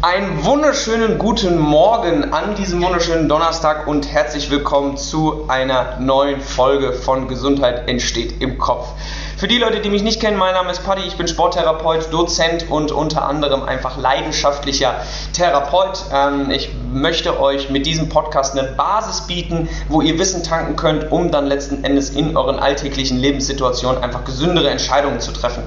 Einen wunderschönen guten Morgen an diesem wunderschönen Donnerstag und herzlich willkommen zu einer neuen Folge von Gesundheit entsteht im Kopf. Für die Leute, die mich nicht kennen, mein Name ist Paddy, ich bin Sporttherapeut, Dozent und unter anderem einfach leidenschaftlicher Therapeut. Ähm, ich möchte euch mit diesem Podcast eine Basis bieten, wo ihr Wissen tanken könnt, um dann letzten Endes in euren alltäglichen Lebenssituationen einfach gesündere Entscheidungen zu treffen.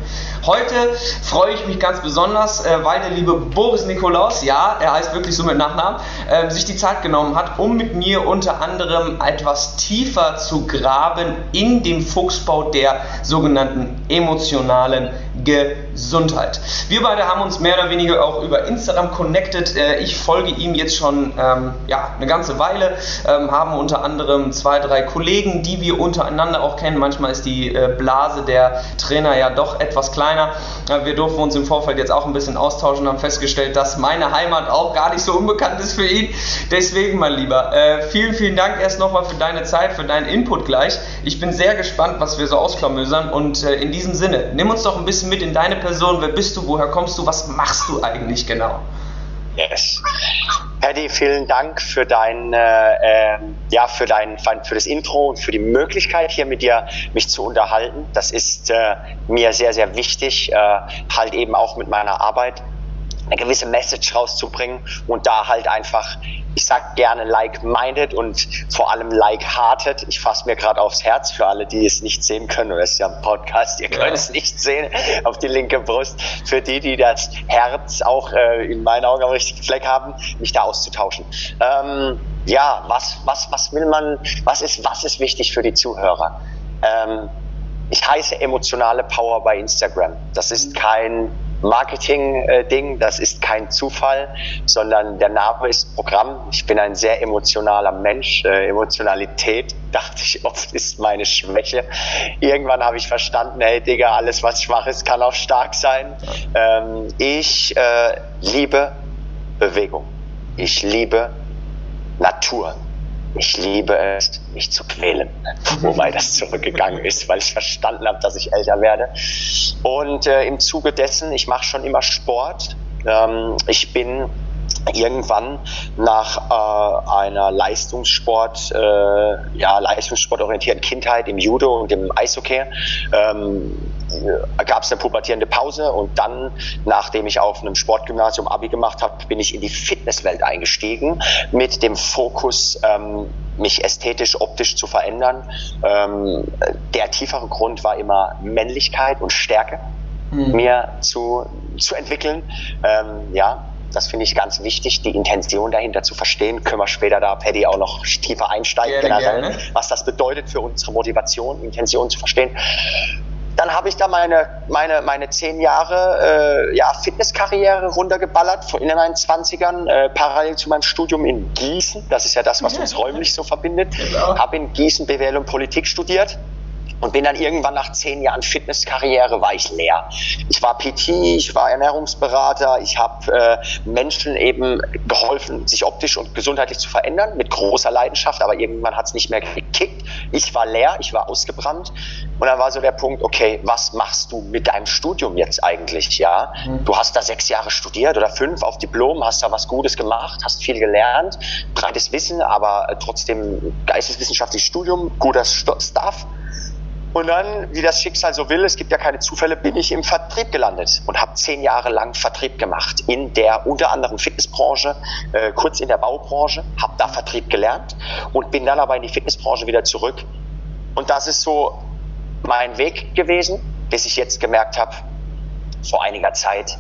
Heute freue ich mich ganz besonders, äh, weil der liebe Boris Nikolaus, ja, er heißt wirklich so mit Nachnamen, äh, sich die Zeit genommen hat, um mit mir unter anderem etwas tiefer zu graben in dem Fuchsbau der sogenannten sogenannten emotionalen Gesundheit. Wir beide haben uns mehr oder weniger auch über Instagram connected. Äh, ich folge ihm jetzt schon ähm, ja, eine ganze Weile, ähm, haben unter anderem zwei, drei Kollegen, die wir untereinander auch kennen. Manchmal ist die äh, Blase der Trainer ja doch etwas kleiner. Äh, wir durften uns im Vorfeld jetzt auch ein bisschen austauschen und haben festgestellt, dass meine Heimat auch gar nicht so unbekannt ist für ihn. Deswegen, mein Lieber, äh, vielen, vielen Dank erst nochmal für deine Zeit, für deinen Input gleich. Ich bin sehr gespannt, was wir so ausklamösern und äh, in diesem Sinne, nimm uns doch ein bisschen mit in deine Person. Wer bist du? Woher kommst du? Was machst du eigentlich genau? Yes. Paddy, vielen Dank für dein, äh, ja, für dein, für das Intro und für die Möglichkeit, hier mit dir mich zu unterhalten. Das ist äh, mir sehr, sehr wichtig, äh, halt eben auch mit meiner Arbeit eine gewisse Message rauszubringen und da halt einfach ich sag gerne like-minded und vor allem like-hearted. Ich fasse mir gerade aufs Herz für alle, die es nicht sehen können. Das ist ja ein Podcast, ihr könnt ja. es nicht sehen, auf die linke Brust. Für die, die das Herz auch äh, in meinen Augen am richtigen Fleck haben, mich da auszutauschen. Ähm, ja, was, was, was will man, was ist, was ist wichtig für die Zuhörer? Ähm, ich heiße emotionale Power bei Instagram. Das ist kein Marketing-Ding. Das ist kein Zufall, sondern der Name ist Programm. Ich bin ein sehr emotionaler Mensch. Äh, Emotionalität, dachte ich oft, ist meine Schwäche. Irgendwann habe ich verstanden, hey Digga, alles was schwach ist, kann auch stark sein. Ähm, ich äh, liebe Bewegung. Ich liebe Natur. Ich liebe es, mich zu quälen. Wobei das zurückgegangen ist, weil ich verstanden habe, dass ich älter werde. Und äh, im Zuge dessen, ich mache schon immer Sport. Ähm, ich bin irgendwann nach äh, einer Leistungssport, äh, ja, leistungssportorientierten Kindheit im Judo und im Eishockey ähm, gab es eine pubertierende Pause und dann, nachdem ich auf einem Sportgymnasium Abi gemacht habe, bin ich in die Fitnesswelt eingestiegen mit dem Fokus, ähm, mich ästhetisch, optisch zu verändern. Ähm, der tiefere Grund war immer Männlichkeit und Stärke mhm. mir zu, zu entwickeln. Ähm, ja, das finde ich ganz wichtig, die Intention dahinter zu verstehen. Können wir später da, Paddy, auch noch tiefer einsteigen, gerne, generell, gerne. was das bedeutet für unsere Motivation, Intention zu verstehen. Dann habe ich da meine, meine, meine zehn Jahre äh, ja, Fitnesskarriere runtergeballert in meinen 20ern, äh, parallel zu meinem Studium in Gießen. Das ist ja das, was uns räumlich so verbindet. Genau. Habe in Gießen BWL und Politik studiert und bin dann irgendwann nach zehn Jahren Fitnesskarriere war ich leer. Ich war PT, ich war Ernährungsberater, ich habe äh, Menschen eben geholfen, sich optisch und gesundheitlich zu verändern mit großer Leidenschaft, aber irgendwann hat es nicht mehr gekickt. Ich war leer, ich war ausgebrannt und dann war so der Punkt, okay, was machst du mit deinem Studium jetzt eigentlich? Ja, mhm. du hast da sechs Jahre studiert oder fünf auf Diplom, hast da was Gutes gemacht, hast viel gelernt, breites Wissen, aber trotzdem geisteswissenschaftliches Studium, guter Stuff und dann, wie das Schicksal so will, es gibt ja keine Zufälle, bin ich im Vertrieb gelandet und habe zehn Jahre lang Vertrieb gemacht in der unter anderem Fitnessbranche, äh, kurz in der Baubranche, habe da Vertrieb gelernt und bin dann aber in die Fitnessbranche wieder zurück. Und das ist so mein Weg gewesen, bis ich jetzt gemerkt habe, vor einiger Zeit,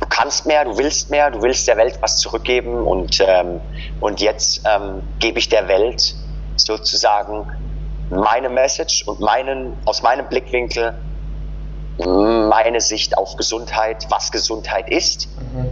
du kannst mehr, du willst mehr, du willst der Welt was zurückgeben und, ähm, und jetzt ähm, gebe ich der Welt sozusagen meine Message und meinen, aus meinem Blickwinkel meine Sicht auf Gesundheit, was Gesundheit ist. Mhm.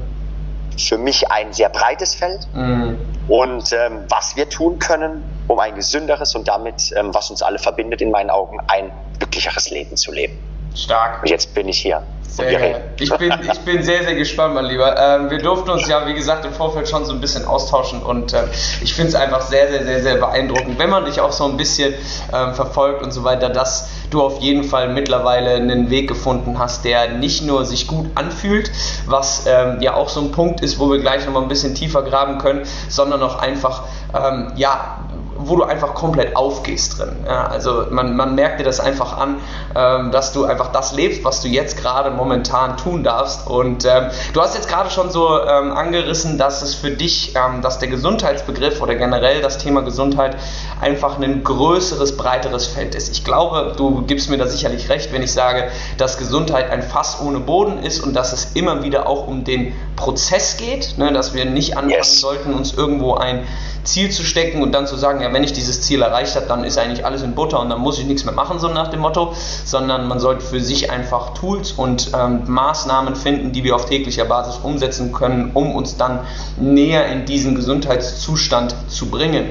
Für mich ein sehr breites Feld mhm. und ähm, was wir tun können, um ein gesünderes und damit, ähm, was uns alle verbindet, in meinen Augen, ein glücklicheres Leben zu leben. Stark. Und jetzt bin ich hier. Sehr ich, bin, ich bin sehr, sehr gespannt, mein Lieber. Ähm, wir durften uns ja, wie gesagt, im Vorfeld schon so ein bisschen austauschen und äh, ich finde es einfach sehr, sehr, sehr, sehr beeindruckend, wenn man dich auch so ein bisschen ähm, verfolgt und so weiter, dass du auf jeden Fall mittlerweile einen Weg gefunden hast, der nicht nur sich gut anfühlt, was ähm, ja auch so ein Punkt ist, wo wir gleich nochmal ein bisschen tiefer graben können, sondern auch einfach, ähm, ja, wo du einfach komplett aufgehst drin. Ja, also man, man merkt dir das einfach an, ähm, dass du einfach das lebst, was du jetzt gerade momentan tun darfst. Und ähm, du hast jetzt gerade schon so ähm, angerissen, dass es für dich, ähm, dass der Gesundheitsbegriff oder generell das Thema Gesundheit einfach ein größeres, breiteres Feld ist. Ich glaube, du gibst mir da sicherlich recht, wenn ich sage, dass Gesundheit ein Fass ohne Boden ist und dass es immer wieder auch um den Prozess geht, ne, dass wir nicht anfangen yes. sollten, uns irgendwo ein Ziel zu stecken und dann zu sagen, ja, wenn ich dieses Ziel erreicht habe, dann ist eigentlich alles in Butter und dann muss ich nichts mehr machen, so nach dem Motto, sondern man sollte für sich einfach Tools und ähm, Maßnahmen finden, die wir auf täglicher Basis umsetzen können, um uns dann näher in diesen Gesundheitszustand zu bringen.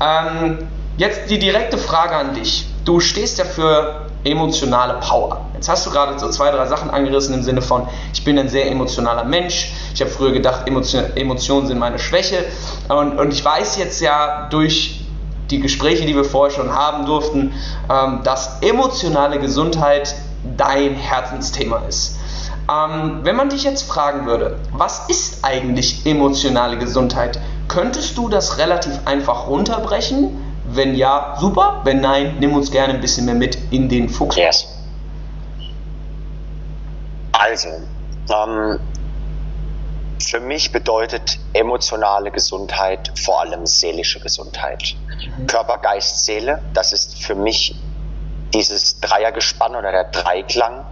Ähm, jetzt die direkte Frage an dich. Du stehst ja für emotionale Power. Jetzt hast du gerade so zwei, drei Sachen angerissen im Sinne von, ich bin ein sehr emotionaler Mensch. Ich habe früher gedacht, Emotion, Emotionen sind meine Schwäche. Und, und ich weiß jetzt ja durch die Gespräche, die wir vorher schon haben durften, ähm, dass emotionale Gesundheit dein Herzensthema ist. Ähm, wenn man dich jetzt fragen würde, was ist eigentlich emotionale Gesundheit, könntest du das relativ einfach runterbrechen? Wenn ja, super. Wenn nein, nimm uns gerne ein bisschen mehr mit in den Fokus. Yes. Also, ähm, für mich bedeutet emotionale Gesundheit vor allem seelische Gesundheit. Mhm. Körper, Geist, Seele, das ist für mich dieses Dreiergespann oder der Dreiklang,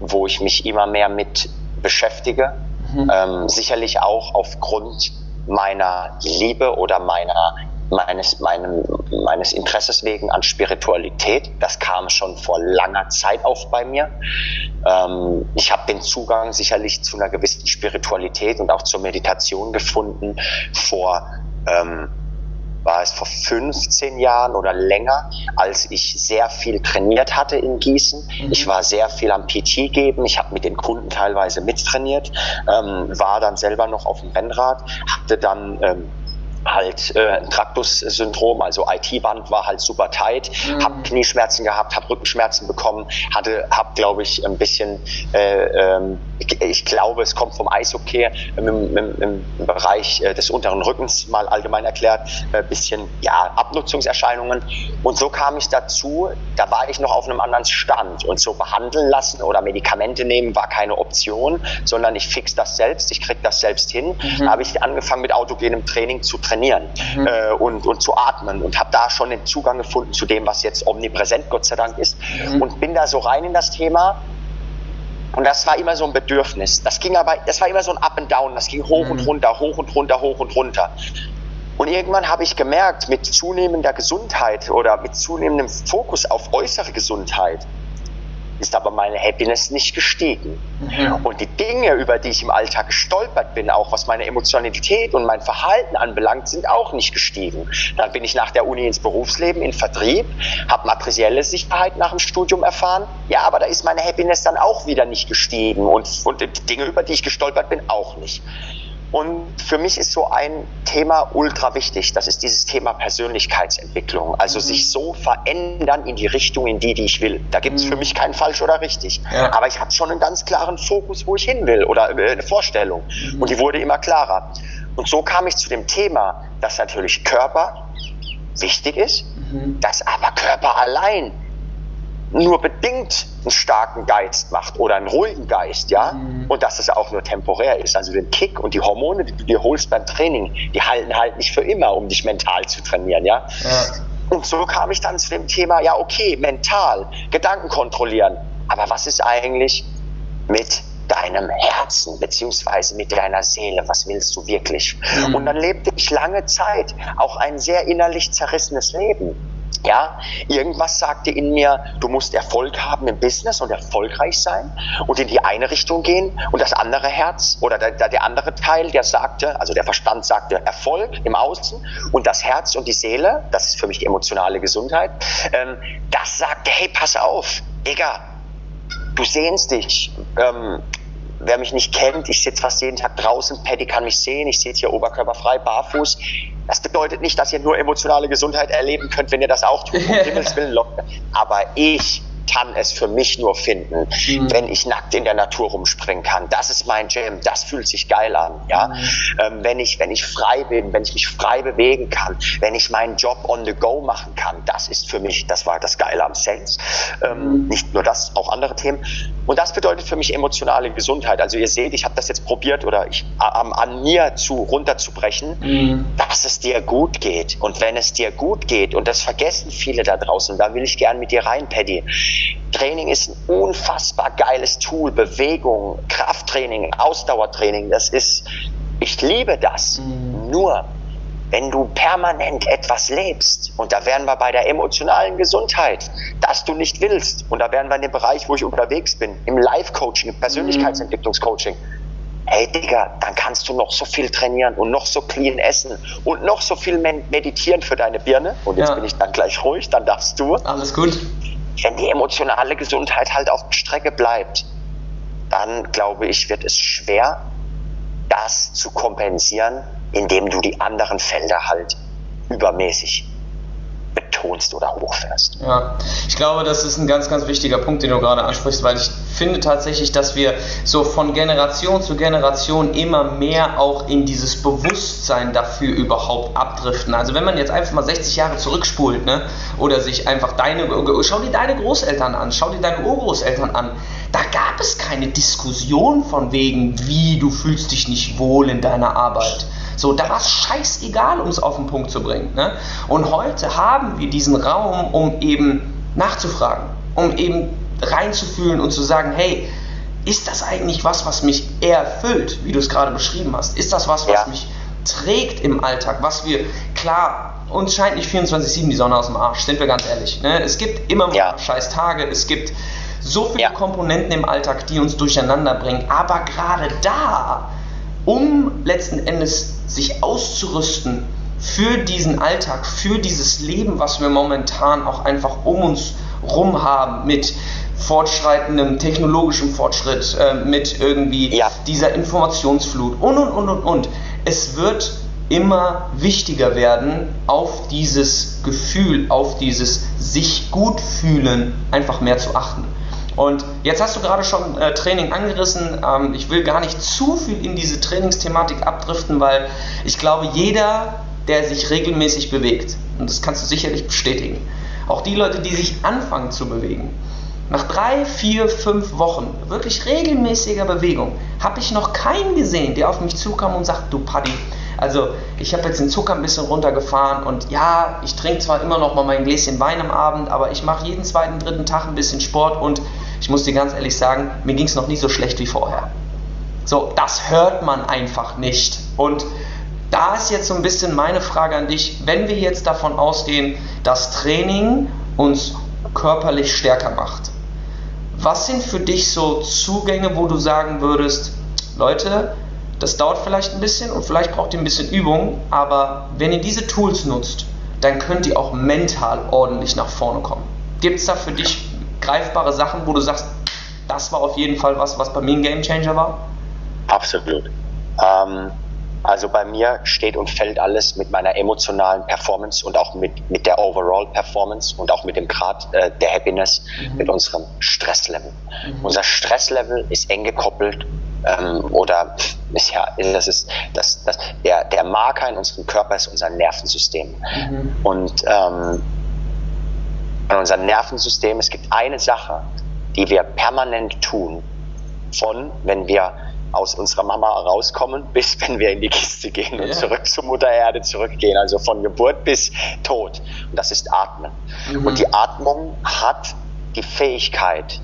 wo ich mich immer mehr mit beschäftige. Mhm. Ähm, sicherlich auch aufgrund meiner Liebe oder meiner meines, meinem, meines Interesses wegen an Spiritualität. Das kam schon vor langer Zeit auf bei mir. Ähm, ich habe den Zugang sicherlich zu einer gewissen Spiritualität und auch zur Meditation gefunden vor ähm, war es vor 15 Jahren oder länger, als ich sehr viel trainiert hatte in Gießen. Mhm. Ich war sehr viel am PT geben, ich habe mit den Kunden teilweise mittrainiert, ähm, war dann selber noch auf dem Rennrad, hatte dann ähm, halt äh, ein Traktus-Syndrom, also IT-Band war halt super tight, mhm. habe Knieschmerzen gehabt, habe Rückenschmerzen bekommen, hatte, habe glaube ich ein bisschen, äh, ähm, ich, ich, glaube es kommt vom Eishockey im, im, im Bereich äh, des unteren Rückens mal allgemein erklärt, äh, bisschen ja Abnutzungserscheinungen und so kam ich dazu, da war ich noch auf einem anderen Stand und so behandeln lassen oder Medikamente nehmen war keine Option, sondern ich fix das selbst, ich krieg das selbst hin. Mhm. Da habe ich angefangen mit autogenem Training zu trainieren trainieren mhm. äh, und, und zu atmen und habe da schon den Zugang gefunden zu dem, was jetzt omnipräsent Gott sei Dank ist mhm. und bin da so rein in das Thema und das war immer so ein Bedürfnis. Das ging aber, das war immer so ein Up and Down. Das ging hoch mhm. und runter, hoch und runter, hoch und runter. Und irgendwann habe ich gemerkt, mit zunehmender Gesundheit oder mit zunehmendem Fokus auf äußere Gesundheit, ist aber meine Happiness nicht gestiegen. Mhm. Und die Dinge, über die ich im Alltag gestolpert bin, auch was meine Emotionalität und mein Verhalten anbelangt, sind auch nicht gestiegen. Dann bin ich nach der Uni ins Berufsleben, in Vertrieb, habe materielle Sicherheit nach dem Studium erfahren. Ja, aber da ist meine Happiness dann auch wieder nicht gestiegen und, und die Dinge, über die ich gestolpert bin, auch nicht. Und für mich ist so ein Thema ultra wichtig. Das ist dieses Thema Persönlichkeitsentwicklung. Also mhm. sich so verändern in die Richtung, in die, die ich will. Da gibt es mhm. für mich kein falsch oder richtig. Ja. Aber ich habe schon einen ganz klaren Fokus, wo ich hin will oder äh, eine Vorstellung. Mhm. Und die wurde immer klarer. Und so kam ich zu dem Thema, dass natürlich Körper wichtig ist, mhm. dass aber Körper allein nur bedingt einen starken Geist macht oder einen ruhigen Geist, ja, mhm. und dass es auch nur temporär ist. Also den Kick und die Hormone, die du dir holst beim Training, die halten halt nicht für immer, um dich mental zu trainieren, ja. ja. Und so kam ich dann zu dem Thema, ja, okay, mental, Gedanken kontrollieren. Aber was ist eigentlich mit deinem Herzen beziehungsweise mit deiner Seele? Was willst du wirklich? Mhm. Und dann lebte ich lange Zeit auch ein sehr innerlich zerrissenes Leben ja, irgendwas sagte in mir, du musst Erfolg haben im Business und erfolgreich sein und in die eine Richtung gehen und das andere Herz oder der, der andere Teil, der sagte, also der Verstand sagte Erfolg im Außen und das Herz und die Seele, das ist für mich die emotionale Gesundheit, ähm, das sagte, hey, pass auf, Digga, du sehnst dich. Ähm, wer mich nicht kennt, ich sitze fast jeden Tag draußen, Paddy kann mich sehen, ich sitze hier oberkörperfrei, barfuß. Das bedeutet nicht, dass ihr nur emotionale Gesundheit erleben könnt, wenn ihr das auch tut. Um Himmels Willen, Aber ich kann es für mich nur finden, mhm. wenn ich nackt in der Natur rumspringen kann. Das ist mein Jam, das fühlt sich geil an. Ja? Mhm. Ähm, wenn, ich, wenn ich frei bin, wenn ich mich frei bewegen kann, wenn ich meinen Job on the go machen kann, das ist für mich, das war das Geile am Sales. Ähm, mhm. Nicht nur das, auch andere Themen. Und das bedeutet für mich emotionale Gesundheit. Also ihr seht, ich habe das jetzt probiert oder ich an, an mir zu runterzubrechen, mhm. dass es dir gut geht. Und wenn es dir gut geht, und das vergessen viele da draußen, da will ich gern mit dir rein, Paddy. Training ist ein unfassbar geiles Tool. Bewegung, Krafttraining, Ausdauertraining, das ist, ich liebe das. Mhm. Nur, wenn du permanent etwas lebst, und da wären wir bei der emotionalen Gesundheit, dass du nicht willst, und da wären wir in dem Bereich, wo ich unterwegs bin, im Life-Coaching, im Persönlichkeitsentwicklungscoaching, hey Digga, dann kannst du noch so viel trainieren und noch so clean essen und noch so viel meditieren für deine Birne. Und jetzt ja. bin ich dann gleich ruhig, dann darfst du. Alles gut wenn die emotionale Gesundheit halt auf der Strecke bleibt, dann glaube ich, wird es schwer, das zu kompensieren, indem du die anderen Felder halt übermäßig betonst oder hochfährst. Ja, ich glaube, das ist ein ganz, ganz wichtiger Punkt, den du gerade ansprichst, weil ich finde tatsächlich, dass wir so von Generation zu Generation immer mehr auch in dieses Bewusstsein dafür überhaupt abdriften. Also wenn man jetzt einfach mal 60 Jahre zurückspult, ne, oder sich einfach deine, schau dir deine Großeltern an, schau dir deine Urgroßeltern an, da gab es keine Diskussion von wegen, wie du fühlst dich nicht wohl in deiner Arbeit. So, da war es scheißegal, um es auf den Punkt zu bringen. Ne? Und heute haben wir diesen Raum, um eben nachzufragen, um eben reinzufühlen und zu sagen, hey, ist das eigentlich was, was mich erfüllt, wie du es gerade beschrieben hast? Ist das was, was ja. mich trägt im Alltag, was wir, klar, uns scheint nicht 24-7 die Sonne aus dem Arsch, sind wir ganz ehrlich. Ne? Es gibt immer ja. scheiß Tage, es gibt so viele ja. Komponenten im Alltag, die uns durcheinander bringen, aber gerade da, um letzten Endes sich auszurüsten für diesen Alltag, für dieses Leben, was wir momentan auch einfach um uns rum haben, mit fortschreitendem technologischem Fortschritt, äh, mit irgendwie ja. dieser Informationsflut und und und und und. Es wird immer wichtiger werden, auf dieses Gefühl, auf dieses sich gut fühlen einfach mehr zu achten. Und jetzt hast du gerade schon äh, Training angerissen. Ähm, ich will gar nicht zu viel in diese Trainingsthematik abdriften, weil ich glaube, jeder, der sich regelmäßig bewegt, und das kannst du sicherlich bestätigen, auch die Leute, die sich anfangen zu bewegen, nach drei, vier, fünf Wochen wirklich regelmäßiger Bewegung habe ich noch keinen gesehen, der auf mich zukam und sagt, du Paddy, also ich habe jetzt den Zucker ein bisschen runtergefahren und ja, ich trinke zwar immer noch mal mein Gläschen Wein am Abend, aber ich mache jeden zweiten, dritten Tag ein bisschen Sport und ich muss dir ganz ehrlich sagen, mir ging es noch nie so schlecht wie vorher. So, das hört man einfach nicht. Und da ist jetzt so ein bisschen meine Frage an dich, wenn wir jetzt davon ausgehen, dass Training uns körperlich stärker macht. Was sind für dich so Zugänge, wo du sagen würdest, Leute, das dauert vielleicht ein bisschen und vielleicht braucht ihr ein bisschen Übung, aber wenn ihr diese Tools nutzt, dann könnt ihr auch mental ordentlich nach vorne kommen. Gibt es da für dich greifbare Sachen, wo du sagst, das war auf jeden Fall was, was bei mir ein Gamechanger war? Absolut. Ähm, also bei mir steht und fällt alles mit meiner emotionalen Performance und auch mit, mit der Overall Performance und auch mit dem Grad äh, der Happiness, mhm. mit unserem Stresslevel. Mhm. Unser Stresslevel ist eng gekoppelt ähm, oder ist ja, das ist das, das, der, der Marker in unserem Körper ist unser Nervensystem. Mhm. Und ähm, an unserem Nervensystem, es gibt eine Sache, die wir permanent tun, von wenn wir aus unserer Mama rauskommen, bis wenn wir in die Kiste gehen und ja. zurück zur Mutter Erde zurückgehen, also von Geburt bis Tod. Und das ist Atmen. Mhm. Und die Atmung hat die Fähigkeit,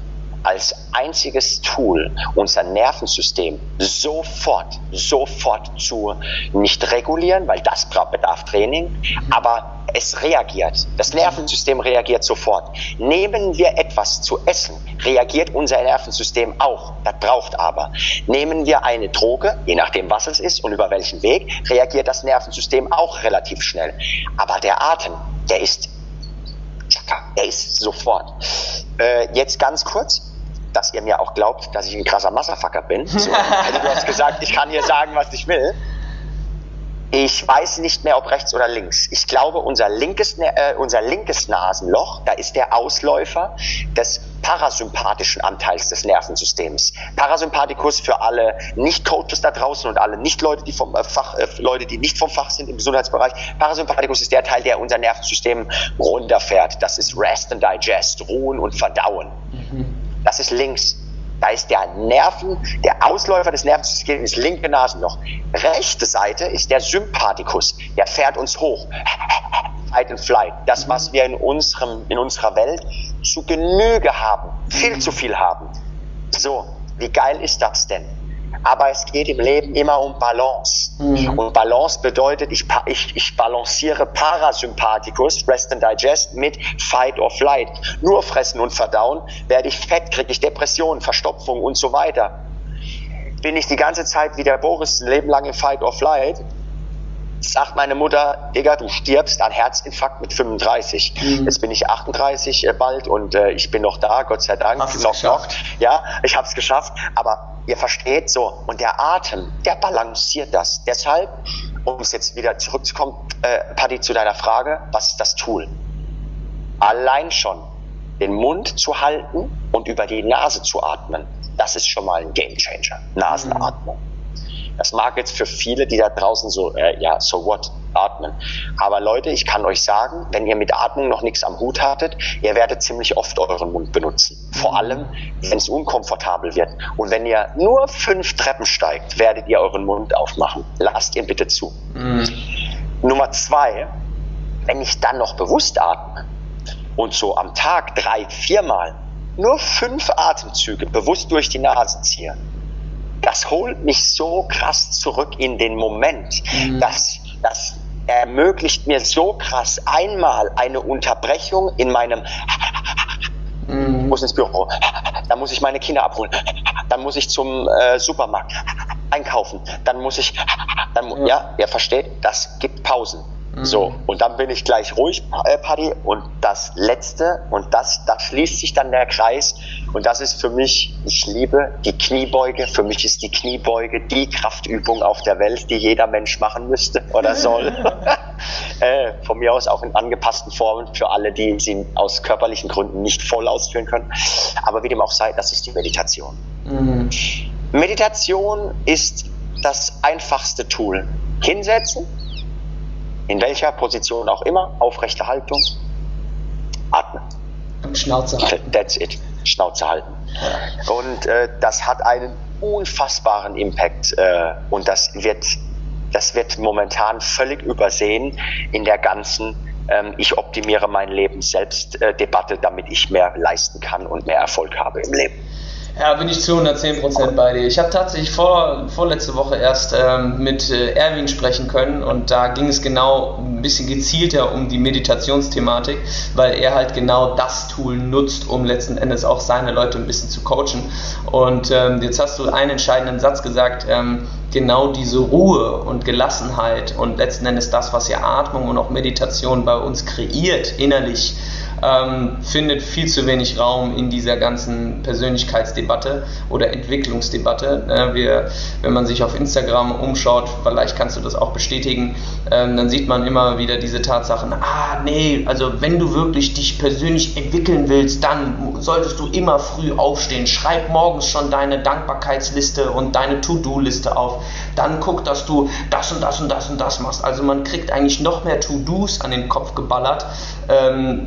als einziges Tool unser Nervensystem sofort, sofort zu nicht regulieren, weil das bedarf Training, aber es reagiert. Das Nervensystem reagiert sofort. Nehmen wir etwas zu essen, reagiert unser Nervensystem auch. Das braucht aber. Nehmen wir eine Droge, je nachdem was es ist und über welchen Weg, reagiert das Nervensystem auch relativ schnell. Aber der Atem, der ist, der ist sofort. Äh, jetzt ganz kurz dass ihr mir auch glaubt, dass ich ein krasser Massafacker bin. So, also du hast gesagt, ich kann hier sagen, was ich will. Ich weiß nicht mehr, ob rechts oder links. Ich glaube, unser linkes, äh, unser linkes Nasenloch, da ist der Ausläufer des parasympathischen Anteils des Nervensystems. Parasympathikus für alle Nicht-Coaches da draußen und alle Nicht-Leute, die vom äh, Fach, äh, Leute, die nicht vom Fach sind im Gesundheitsbereich. Parasympathikus ist der Teil, der unser Nervensystem runterfährt. Das ist Rest and Digest, Ruhen und Verdauen. Mhm. Das ist links. Da ist der Nerven, der Ausläufer des Nervensystems, das linke Nasenloch. Rechte Seite ist der Sympathikus, der fährt uns hoch. Fight and Flight. Das, was wir in, unserem, in unserer Welt zu Genüge haben, viel zu viel haben. So, wie geil ist das denn? Aber es geht im Leben immer um Balance. Mhm. Und Balance bedeutet, ich, ich, ich balanciere Parasympathikus, Rest and Digest, mit Fight or Flight. Nur fressen und verdauen, werde ich fett, kriege ich Depressionen, Verstopfung und so weiter. Bin ich die ganze Zeit wie der Boris ein Leben lang im Fight or Flight, sagt meine Mutter, Digga, du stirbst an Herzinfarkt mit 35. Mhm. Jetzt bin ich 38 äh, bald und äh, ich bin noch da, Gott sei Dank. Hast noch, noch. Ja, ich habe es geschafft. Aber ihr versteht so. Und der Atem, der balanciert das. Deshalb, um es jetzt wieder zurückzukommen, äh, Paddy, zu deiner Frage, was ist das Tool? Allein schon den Mund zu halten und über die Nase zu atmen, das ist schon mal ein Gamechanger. Nasenatmung. Mhm. Das mag jetzt für viele, die da draußen so, äh, ja, so what, atmen. Aber Leute, ich kann euch sagen, wenn ihr mit Atmung noch nichts am Hut hattet, ihr werdet ziemlich oft euren Mund benutzen. Vor allem, wenn es unkomfortabel wird. Und wenn ihr nur fünf Treppen steigt, werdet ihr euren Mund aufmachen. Lasst ihr bitte zu. Mhm. Nummer zwei, wenn ich dann noch bewusst atme und so am Tag drei, viermal nur fünf Atemzüge bewusst durch die Nase ziehe, das holt mich so krass zurück in den Moment. Mhm. Das, das ermöglicht mir so krass einmal eine Unterbrechung in meinem mhm. muss ins Büro, dann muss ich meine Kinder abholen, dann muss ich zum äh, Supermarkt einkaufen, dann muss ich, dann, ja. ja, ihr versteht, das gibt Pausen. So, mhm. und dann bin ich gleich ruhig, äh, Paddy. Und das Letzte, und das, da schließt sich dann der Kreis. Und das ist für mich, ich liebe die Kniebeuge. Für mich ist die Kniebeuge die Kraftübung auf der Welt, die jeder Mensch machen müsste oder soll. äh, von mir aus auch in angepassten Formen für alle, die sie aus körperlichen Gründen nicht voll ausführen können. Aber wie dem auch sei, das ist die Meditation. Mhm. Meditation ist das einfachste Tool. Hinsetzen, in welcher Position auch immer, aufrechte Haltung, atmen. Und Schnauze halten. That's it. Schnauze halten. Und äh, das hat einen unfassbaren Impact äh, und das wird, das wird momentan völlig übersehen in der ganzen ähm, ich optimiere mein Leben selbst äh, Debatte, damit ich mehr leisten kann und mehr Erfolg habe im Leben. Ja, bin ich zu 110% bei dir. Ich habe tatsächlich vor, vorletzte Woche erst ähm, mit äh, Erwin sprechen können und da ging es genau ein bisschen gezielter um die Meditationsthematik, weil er halt genau das Tool nutzt, um letzten Endes auch seine Leute ein bisschen zu coachen. Und ähm, jetzt hast du einen entscheidenden Satz gesagt, ähm, genau diese Ruhe und Gelassenheit und letzten Endes das, was ja Atmung und auch Meditation bei uns kreiert, innerlich ähm, findet viel zu wenig Raum in dieser ganzen Persönlichkeitsdebatte oder Entwicklungsdebatte. Äh, wir, wenn man sich auf Instagram umschaut, vielleicht kannst du das auch bestätigen, ähm, dann sieht man immer wieder diese Tatsachen, ah nee, also wenn du wirklich dich persönlich entwickeln willst, dann solltest du immer früh aufstehen. Schreib morgens schon deine Dankbarkeitsliste und deine To-Do-Liste auf. Dann guck, dass du das und das und das und das machst. Also man kriegt eigentlich noch mehr To-Dos an den Kopf geballert, ähm,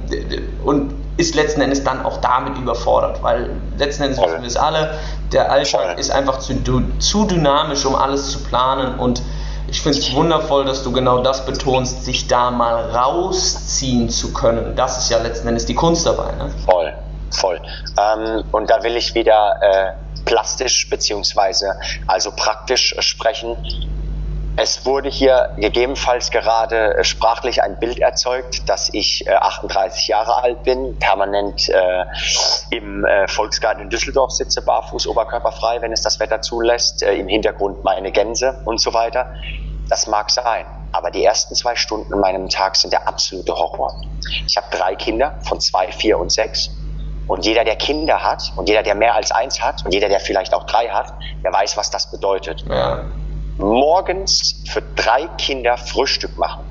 und ist letzten Endes dann auch damit überfordert, weil letzten Endes wissen wir es alle, der Alltag ist einfach zu, zu dynamisch, um alles zu planen und ich finde es wundervoll, dass du genau das betonst, sich da mal rausziehen zu können. Das ist ja letzten Endes die Kunst dabei. Ne? Voll, voll. Ähm, und da will ich wieder äh, plastisch beziehungsweise also praktisch sprechen. Es wurde hier gegebenenfalls gerade äh, sprachlich ein Bild erzeugt, dass ich äh, 38 Jahre alt bin, permanent äh, im äh, Volksgarten in Düsseldorf sitze, barfuß, oberkörperfrei, wenn es das Wetter zulässt, äh, im Hintergrund meine Gänse und so weiter. Das mag sein, aber die ersten zwei Stunden in meinem Tag sind der absolute Horror. Ich habe drei Kinder von zwei, vier und sechs Und jeder, der Kinder hat und jeder, der mehr als eins hat und jeder, der vielleicht auch drei hat, der weiß, was das bedeutet. Ja. Morgens für drei Kinder Frühstück machen.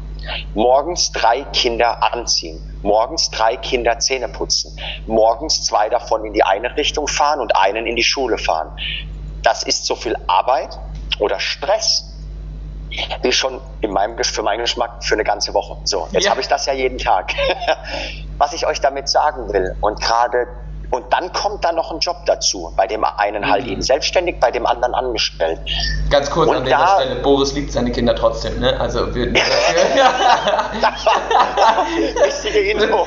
Morgens drei Kinder anziehen. Morgens drei Kinder Zähne putzen. Morgens zwei davon in die eine Richtung fahren und einen in die Schule fahren. Das ist so viel Arbeit oder Stress wie schon in meinem, für meinen Geschmack für eine ganze Woche. So, jetzt ja. habe ich das ja jeden Tag. Was ich euch damit sagen will und gerade und dann kommt da noch ein Job dazu. Bei dem einen halt mhm. eben selbstständig, bei dem anderen angestellt. Ganz kurz und an dieser Stelle, Boris liebt seine Kinder trotzdem, ne? Also wir Richtige Info.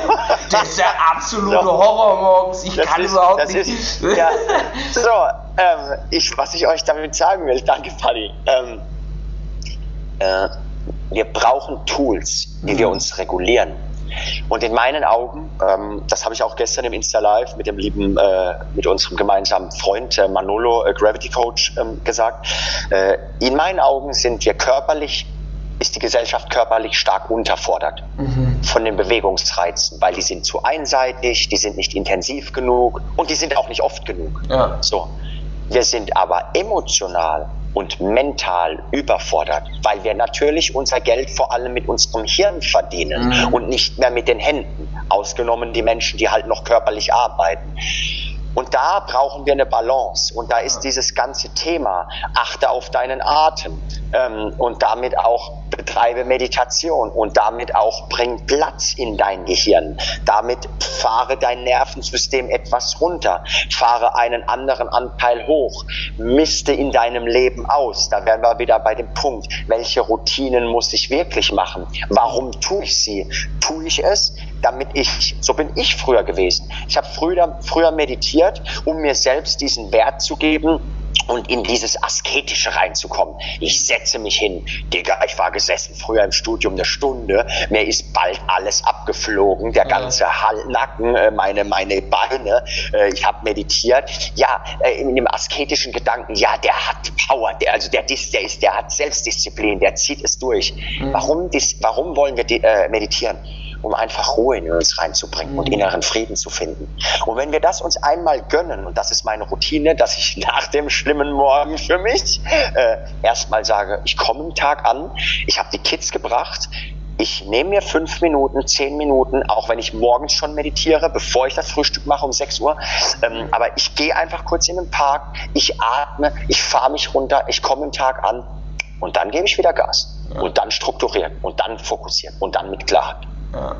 Das ist der absolute so. Horror morgens. Ich das kann ist, überhaupt nicht. Ist, ja. So, ähm, ich, was ich euch damit sagen will, danke Paddy. Ähm, äh, wir brauchen Tools, wie mhm. wir uns regulieren. Und in meinen Augen, ähm, das habe ich auch gestern im Insta Live mit dem lieben, äh, mit unserem gemeinsamen Freund äh, Manolo, äh, Gravity Coach, ähm, gesagt, äh, in meinen Augen sind wir körperlich, ist die Gesellschaft körperlich stark unterfordert mhm. von den Bewegungsreizen, weil die sind zu einseitig, die sind nicht intensiv genug und die sind auch nicht oft genug. Ja. So. Wir sind aber emotional und mental überfordert, weil wir natürlich unser Geld vor allem mit unserem Hirn verdienen mhm. und nicht mehr mit den Händen, ausgenommen die Menschen, die halt noch körperlich arbeiten. Und da brauchen wir eine Balance. Und da ist dieses ganze Thema, achte auf deinen Atem ähm, und damit auch betreibe Meditation und damit auch bring Platz in dein Gehirn. Damit fahre dein Nervensystem etwas runter, fahre einen anderen Anteil hoch, misste in deinem Leben aus. Da wären wir wieder bei dem Punkt, welche Routinen muss ich wirklich machen? Warum tue ich sie? Tue ich es, damit ich, so bin ich früher gewesen. Ich habe früher, früher meditiert, um mir selbst diesen Wert zu geben, und in dieses Asketische reinzukommen. Ich setze mich hin. Digga, ich war gesessen früher im Studium eine Stunde. Mir ist bald alles abgeflogen. Der ganze Hall, Nacken, äh, meine, meine Beine. Äh, ich habe meditiert. Ja, äh, in dem asketischen Gedanken, ja, der hat Power. Der, also der, der, ist, der hat Selbstdisziplin. Der zieht es durch. Mhm. Warum, warum wollen wir meditieren? Um einfach Ruhe in uns reinzubringen und mhm. inneren Frieden zu finden. Und wenn wir das uns einmal gönnen, und das ist meine Routine, dass ich nach dem schlimmen Morgen für mich äh, erstmal sage, ich komme einen Tag an, ich habe die Kids gebracht, ich nehme mir fünf Minuten, zehn Minuten, auch wenn ich morgens schon meditiere, bevor ich das Frühstück mache um sechs Uhr. Ähm, aber ich gehe einfach kurz in den Park, ich atme, ich fahre mich runter, ich komme den Tag an und dann gebe ich wieder Gas. Und dann strukturieren und dann fokussieren und dann mit Klarheit. Ja.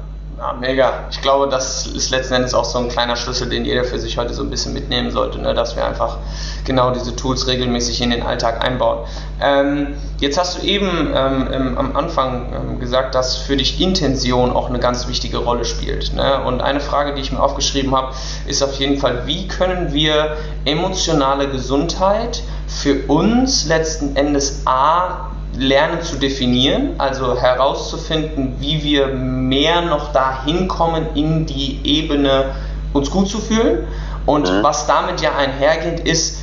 mega. Ich glaube, das ist letzten Endes auch so ein kleiner Schlüssel, den jeder für sich heute so ein bisschen mitnehmen sollte, ne? dass wir einfach genau diese Tools regelmäßig in den Alltag einbauen. Ähm, jetzt hast du eben ähm, im, am Anfang ähm, gesagt, dass für dich Intention auch eine ganz wichtige Rolle spielt. Ne? Und eine Frage, die ich mir aufgeschrieben habe, ist auf jeden Fall, wie können wir emotionale Gesundheit für uns letzten Endes A lernen zu definieren, also herauszufinden, wie wir mehr noch dahin kommen, in die Ebene uns gut zu fühlen. Und mhm. was damit ja einhergeht, ist,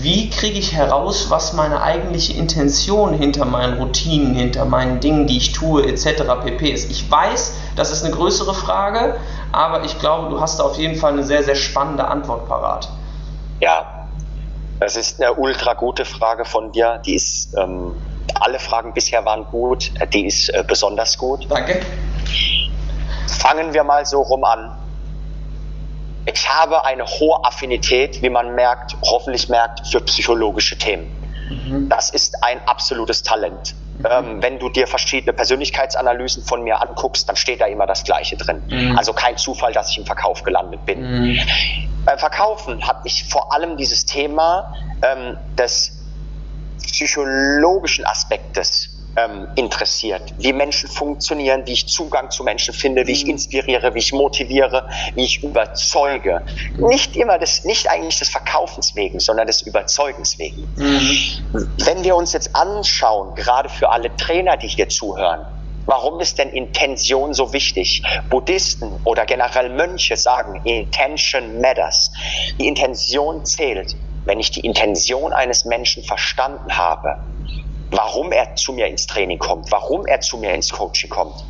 wie kriege ich heraus, was meine eigentliche Intention hinter meinen Routinen, hinter meinen Dingen, die ich tue, etc. pp. ist. Ich weiß, das ist eine größere Frage, aber ich glaube, du hast da auf jeden Fall eine sehr, sehr spannende Antwort parat. Ja, das ist eine ultra gute Frage von dir. Die ist ähm, alle Fragen bisher waren gut, die ist äh, besonders gut. Danke. Fangen wir mal so rum an. Ich habe eine hohe Affinität, wie man merkt, hoffentlich merkt, für psychologische Themen. Mhm. Das ist ein absolutes Talent. Mhm. Ähm, wenn du dir verschiedene Persönlichkeitsanalysen von mir anguckst, dann steht da immer das Gleiche drin. Mhm. Also kein Zufall, dass ich im Verkauf gelandet bin. Mhm. Beim Verkaufen habe ich vor allem dieses Thema ähm, des psychologischen Aspektes ähm, interessiert, wie Menschen funktionieren, wie ich Zugang zu Menschen finde, wie ich mhm. inspiriere, wie ich motiviere, wie ich überzeuge. Nicht immer das, nicht eigentlich des Verkaufens wegen, sondern des Überzeugens wegen. Mhm. Wenn wir uns jetzt anschauen, gerade für alle Trainer, die hier zuhören, Warum ist denn Intention so wichtig? Buddhisten oder generell Mönche sagen, Intention matters. Die Intention zählt wenn ich die Intention eines Menschen verstanden habe, warum er zu mir ins Training kommt, warum er zu mir ins Coaching kommt,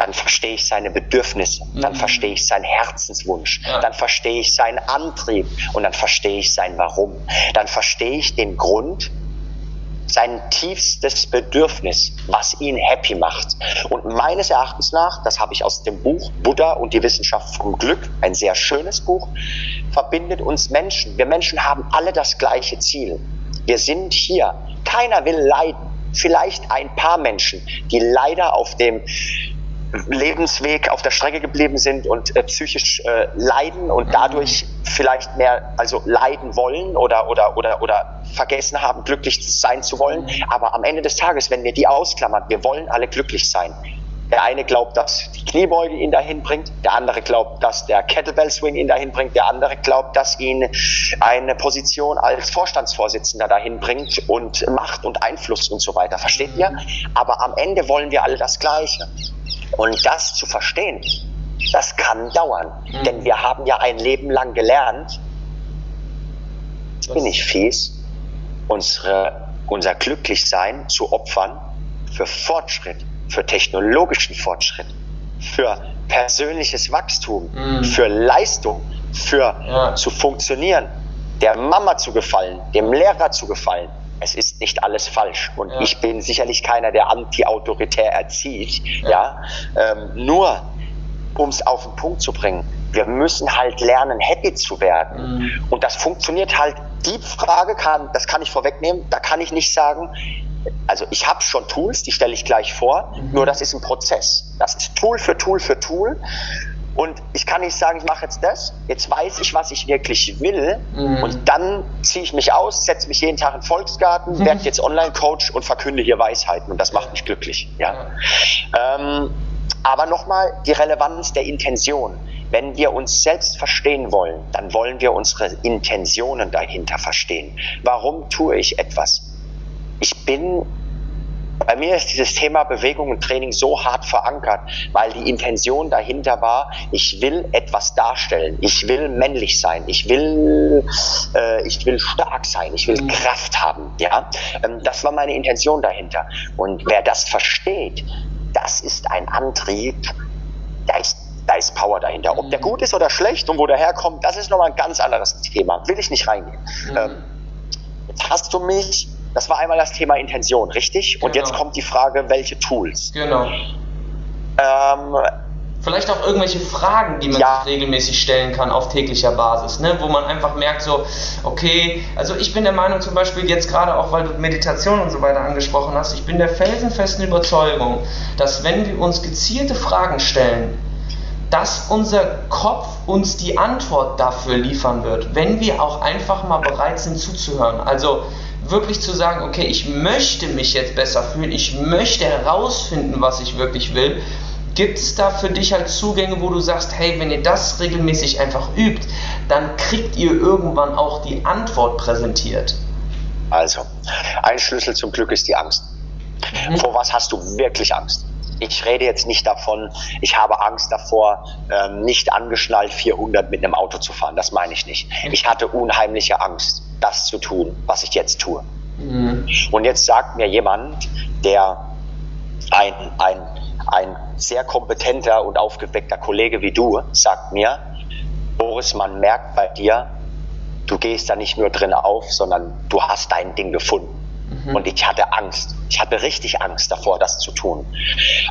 dann dann verstehe ich seine Bedürfnisse, dann mhm. verstehe ich seinen Herzenswunsch, ja. dann verstehe ich seinen Antrieb und dann verstehe ich sein Warum. Dann verstehe ich den Grund, sein tiefstes Bedürfnis, was ihn happy macht. Und meines Erachtens nach, das habe ich aus dem Buch Buddha und die Wissenschaft vom Glück, ein sehr schönes Buch, verbindet uns Menschen. Wir Menschen haben alle das gleiche Ziel. Wir sind hier. Keiner will leiden. Vielleicht ein paar Menschen, die leider auf dem Lebensweg auf der Strecke geblieben sind und äh, psychisch äh, leiden und dadurch vielleicht mehr also leiden wollen oder oder oder oder vergessen haben glücklich sein zu wollen, aber am Ende des Tages, wenn wir die ausklammern, wir wollen alle glücklich sein. Der eine glaubt, dass die Kniebeuge ihn dahin bringt, der andere glaubt, dass der Kettlebell Swing ihn dahin bringt, der andere glaubt, dass ihn eine Position als Vorstandsvorsitzender dahin bringt und Macht und Einfluss und so weiter. Versteht ihr? Aber am Ende wollen wir alle das Gleiche. Und das zu verstehen, das kann dauern. Mhm. Denn wir haben ja ein Leben lang gelernt, das bin ich fies, unsere, unser Glücklichsein zu opfern für Fortschritt, für technologischen Fortschritt, für persönliches Wachstum, mhm. für Leistung, für ja. zu funktionieren, der Mama zu gefallen, dem Lehrer zu gefallen, es ist nicht alles falsch. Und ja. ich bin sicherlich keiner, der anti-autoritär erzieht. Ja, ja? Ähm, nur um es auf den Punkt zu bringen, wir müssen halt lernen, happy zu werden. Mhm. Und das funktioniert halt. Die Frage kann, das kann ich vorwegnehmen, da kann ich nicht sagen, also ich habe schon Tools, die stelle ich gleich vor, mhm. nur das ist ein Prozess. Das ist Tool für Tool für Tool. Und ich kann nicht sagen, ich mache jetzt das, jetzt weiß ich, was ich wirklich will mhm. und dann ziehe ich mich aus, setze mich jeden Tag in den Volksgarten, mhm. werde jetzt Online-Coach und verkünde hier Weisheiten und das macht mich glücklich. Ja. Ähm, aber nochmal die Relevanz der Intention. Wenn wir uns selbst verstehen wollen, dann wollen wir unsere Intentionen dahinter verstehen. Warum tue ich etwas? Ich bin bei mir ist dieses Thema Bewegung und Training so hart verankert, weil die Intention dahinter war, ich will etwas darstellen, ich will männlich sein, ich will, äh, ich will stark sein, ich will mhm. Kraft haben. Ja, ähm, das war meine Intention dahinter. Und wer das versteht, das ist ein Antrieb, da ist da ist Power dahinter. Ob der mhm. gut ist oder schlecht und wo der herkommt, das ist nochmal ein ganz anderes Thema. Will ich nicht reingehen. Mhm. Ähm, jetzt hast du mich das war einmal das Thema Intention, richtig? Genau. Und jetzt kommt die Frage, welche Tools? Genau. Ähm, Vielleicht auch irgendwelche Fragen, die man ja. sich regelmäßig stellen kann auf täglicher Basis, ne? wo man einfach merkt, so, okay, also ich bin der Meinung zum Beispiel jetzt gerade auch, weil du Meditation und so weiter angesprochen hast, ich bin der felsenfesten Überzeugung, dass wenn wir uns gezielte Fragen stellen, dass unser Kopf uns die Antwort dafür liefern wird, wenn wir auch einfach mal bereit sind zuzuhören. Also wirklich zu sagen, okay, ich möchte mich jetzt besser fühlen, ich möchte herausfinden, was ich wirklich will, gibt es da für dich halt Zugänge, wo du sagst, hey, wenn ihr das regelmäßig einfach übt, dann kriegt ihr irgendwann auch die Antwort präsentiert? Also, ein Schlüssel zum Glück ist die Angst. Mhm. Vor was hast du wirklich Angst? Ich rede jetzt nicht davon, ich habe Angst davor, ähm, nicht angeschnallt 400 mit einem Auto zu fahren. Das meine ich nicht. Ich hatte unheimliche Angst das zu tun, was ich jetzt tue. Mhm. Und jetzt sagt mir jemand, der ein, ein, ein sehr kompetenter und aufgeweckter Kollege wie du, sagt mir, Boris, man merkt bei dir, du gehst da nicht nur drin auf, sondern du hast dein Ding gefunden. Mhm. Und ich hatte Angst. Ich hatte richtig Angst davor, das zu tun.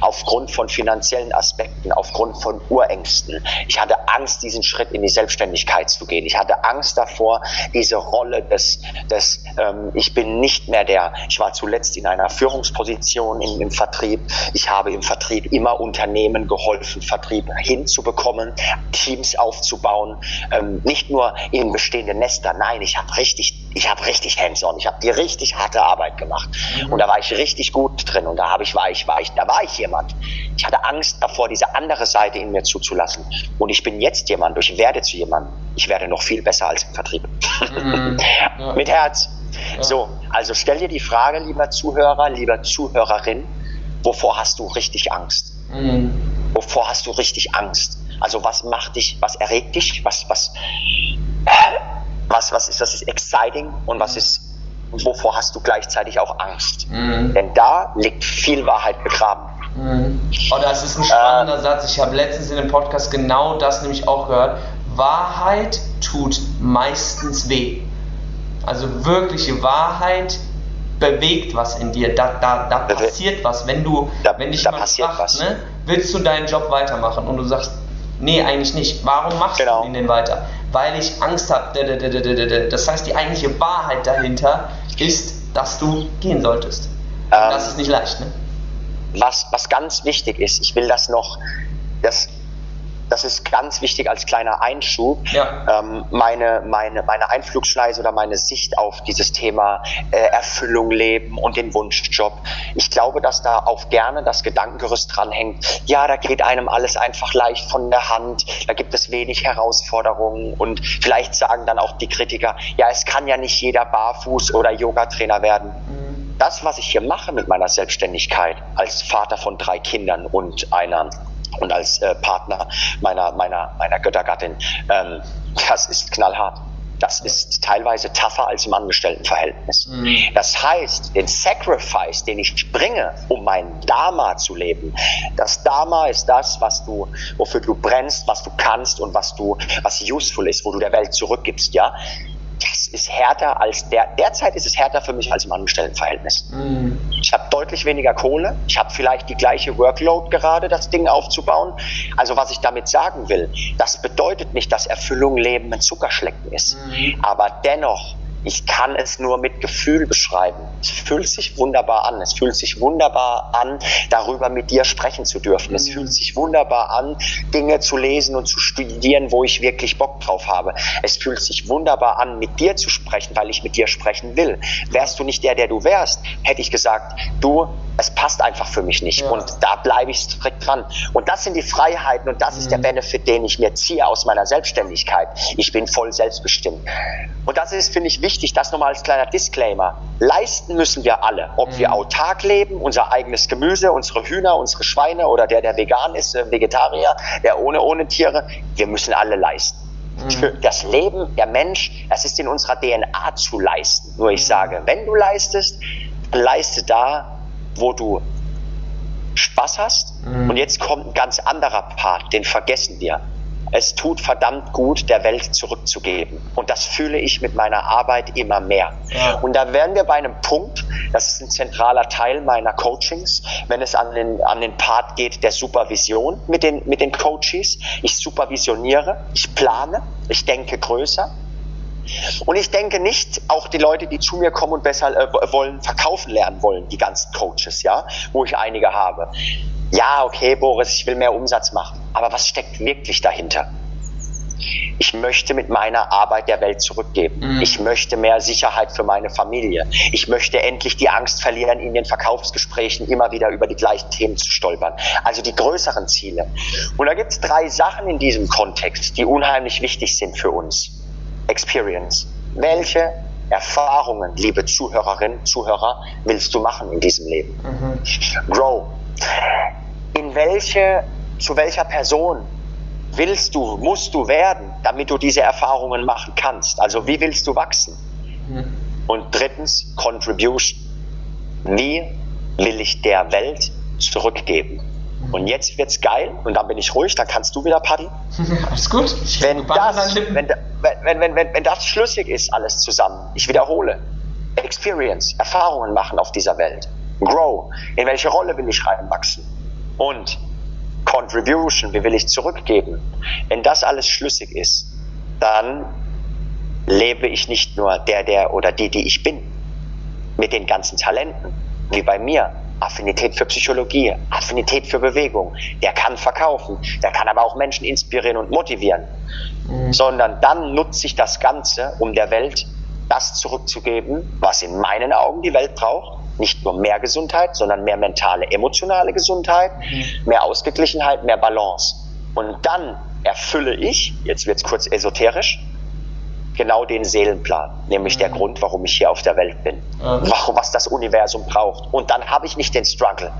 Aufgrund von finanziellen Aspekten, aufgrund von Urängsten. Ich hatte Angst, diesen Schritt in die Selbstständigkeit zu gehen. Ich hatte Angst davor, diese Rolle des, des ähm, ich bin nicht mehr der, ich war zuletzt in einer Führungsposition im, im Vertrieb. Ich habe im Vertrieb immer Unternehmen geholfen, Vertrieb hinzubekommen, Teams aufzubauen, ähm, nicht nur in bestehende Nester. Nein, ich habe richtig, ich habe richtig hands-on. Ich habe die richtig harte Arbeit gemacht. Mhm. Und da war ich richtig gut drin und da habe ich, war ich, war ich, da war ich jemand. Ich hatte Angst davor, diese andere Seite in mir zuzulassen. Und ich bin jetzt jemand, ich werde zu jemandem. Ich werde noch viel besser als im Vertrieb. Mhm. Ja. Mit Herz. Ja. So, also stell dir die Frage, lieber Zuhörer, lieber Zuhörerin, wovor hast du richtig Angst? Mhm. Wovor hast du richtig Angst? Also was macht dich, was erregt dich, was, was, was, was ist, das ist exciting und was ist wovor hast du gleichzeitig auch Angst? Mhm. Denn da liegt viel Wahrheit begraben. Mhm. Oh, das ist ein spannender äh, Satz. Ich habe letztens in dem Podcast genau das nämlich auch gehört. Wahrheit tut meistens weh. Also wirkliche Wahrheit bewegt was in dir. Da, da, da passiert was. Wenn du, da, wenn dich da passiert fragt, was. Ne, willst du deinen Job weitermachen und du sagst, nee, eigentlich nicht. Warum machst genau. du ihn denn weiter? Weil ich Angst habe. Das heißt, die eigentliche Wahrheit dahinter ist, dass du gehen solltest. Ähm, das ist nicht leicht, ne? Was, was ganz wichtig ist, ich will das noch, das das ist ganz wichtig als kleiner Einschub, ja. ähm, meine, meine, meine Einflugschneise oder meine Sicht auf dieses Thema äh, Erfüllung, Leben und den Wunschjob. Ich glaube, dass da auch gerne das Gedankengerüst dranhängt. Ja, da geht einem alles einfach leicht von der Hand, da gibt es wenig Herausforderungen und vielleicht sagen dann auch die Kritiker, ja, es kann ja nicht jeder Barfuß oder Yogatrainer werden. Das, was ich hier mache mit meiner Selbstständigkeit als Vater von drei Kindern und einer und als äh, Partner meiner, meiner, meiner Göttergattin, ähm, das ist knallhart. Das ist teilweise tougher als im Angestelltenverhältnis. Mhm. Das heißt, den Sacrifice, den ich bringe, um mein Dharma zu leben, das Dharma ist das, was du, wofür du brennst, was du kannst und was du, was useful ist, wo du der Welt zurückgibst, ja das ist härter als der. Derzeit ist es härter für mich als im Angestelltenverhältnis. Mm. Ich habe deutlich weniger Kohle. Ich habe vielleicht die gleiche Workload gerade, das Ding aufzubauen. Also was ich damit sagen will, das bedeutet nicht, dass Erfüllung, Leben ein Zuckerschlecken ist. Mm. Aber dennoch ich kann es nur mit Gefühl beschreiben. Es fühlt sich wunderbar an. Es fühlt sich wunderbar an, darüber mit dir sprechen zu dürfen. Es mhm. fühlt sich wunderbar an, Dinge zu lesen und zu studieren, wo ich wirklich Bock drauf habe. Es fühlt sich wunderbar an, mit dir zu sprechen, weil ich mit dir sprechen will. Wärst du nicht der, der du wärst, hätte ich gesagt, du, es passt einfach für mich nicht. Ja. Und da bleibe ich strikt dran. Und das sind die Freiheiten und das mhm. ist der mhm. Benefit, den ich mir ziehe aus meiner Selbstständigkeit. Ich bin voll selbstbestimmt. Und das ist, finde ich, wichtig, das nochmal als kleiner Disclaimer. Leisten müssen wir alle. Ob mhm. wir autark leben, unser eigenes Gemüse, unsere Hühner, unsere Schweine oder der, der vegan ist, äh, Vegetarier, der ohne, ohne Tiere. Wir müssen alle leisten. Mhm. Für das Leben, der Mensch, das ist in unserer DNA zu leisten. Nur ich mhm. sage, wenn du leistest, leiste da, wo du Spaß hast. Mhm. Und jetzt kommt ein ganz anderer Part, den vergessen wir. Es tut verdammt gut, der Welt zurückzugeben. Und das fühle ich mit meiner Arbeit immer mehr. Ja. Und da wären wir bei einem Punkt, das ist ein zentraler Teil meiner Coachings, wenn es an den, an den Part geht der Supervision mit den, mit den Coaches. Ich supervisioniere, ich plane, ich denke größer. Und ich denke nicht, auch die Leute, die zu mir kommen und besser äh, wollen, verkaufen lernen wollen, die ganzen Coaches, ja, wo ich einige habe. Ja, okay, Boris, ich will mehr Umsatz machen. Aber was steckt wirklich dahinter? Ich möchte mit meiner Arbeit der Welt zurückgeben. Mhm. Ich möchte mehr Sicherheit für meine Familie. Ich möchte endlich die Angst verlieren, in den Verkaufsgesprächen immer wieder über die gleichen Themen zu stolpern. Also die größeren Ziele. Und da gibt es drei Sachen in diesem Kontext, die unheimlich wichtig sind für uns. Experience. Welche Erfahrungen, liebe Zuhörerinnen, Zuhörer, willst du machen in diesem Leben? Mhm. Grow. In welche, zu welcher Person willst du, musst du werden, damit du diese Erfahrungen machen kannst? Also wie willst du wachsen? Mhm. Und drittens, Contribution. Wie will ich der Welt zurückgeben? Und jetzt wird's geil und dann bin ich ruhig, dann kannst du wieder Paddy. Alles gut. Wenn, das, wenn, wenn, wenn, wenn, wenn das schlüssig ist, alles zusammen, ich wiederhole, Experience, Erfahrungen machen auf dieser Welt, Grow, in welche Rolle will ich reinwachsen und Contribution, wie will ich zurückgeben. Wenn das alles schlüssig ist, dann lebe ich nicht nur der, der oder die, die ich bin, mit den ganzen Talenten, wie bei mir, Affinität für Psychologie, Affinität für Bewegung. Der kann verkaufen, der kann aber auch Menschen inspirieren und motivieren. Mhm. Sondern dann nutze ich das Ganze, um der Welt das zurückzugeben, was in meinen Augen die Welt braucht. Nicht nur mehr Gesundheit, sondern mehr mentale, emotionale Gesundheit, mhm. mehr Ausgeglichenheit, mehr Balance. Und dann erfülle ich, jetzt wird es kurz esoterisch, genau den Seelenplan, nämlich mhm. der Grund, warum ich hier auf der Welt bin, mhm. warum, was das Universum braucht. Und dann habe ich nicht den Struggle.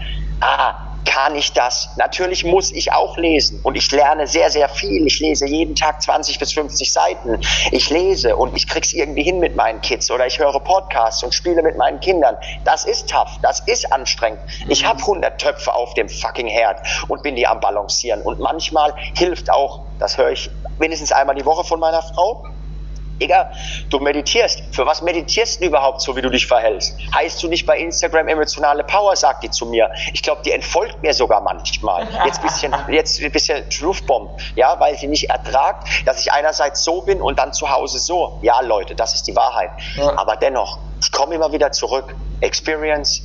Ah, kann ich das? Natürlich muss ich auch lesen und ich lerne sehr, sehr viel. Ich lese jeden Tag 20 bis 50 Seiten. Ich lese und ich krieg's irgendwie hin mit meinen Kids oder ich höre Podcasts und spiele mit meinen Kindern. Das ist tough, das ist anstrengend. Ich habe 100 Töpfe auf dem fucking Herd und bin die am Balancieren und manchmal hilft auch, das höre ich mindestens einmal die Woche von meiner Frau, Digga, du meditierst. Für was meditierst du überhaupt so, wie du dich verhältst? Heißt du nicht bei Instagram emotionale Power, sagt die zu mir. Ich glaube, die entfolgt mir sogar manchmal. Jetzt bisschen, jetzt ein bisschen Truthbomb, ja, weil sie nicht ertragt, dass ich einerseits so bin und dann zu Hause so. Ja, Leute, das ist die Wahrheit. Ja. Aber dennoch, ich komme immer wieder zurück. Experience,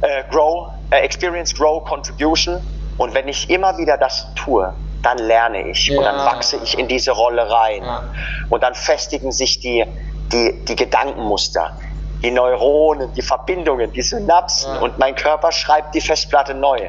äh, grow, äh, experience, grow, contribution. Und wenn ich immer wieder das tue, dann lerne ich ja. und dann wachse ich in diese Rolle rein. Ja. Und dann festigen sich die, die, die Gedankenmuster, die Neuronen, die Verbindungen, die Synapsen ja. und mein Körper schreibt die Festplatte neu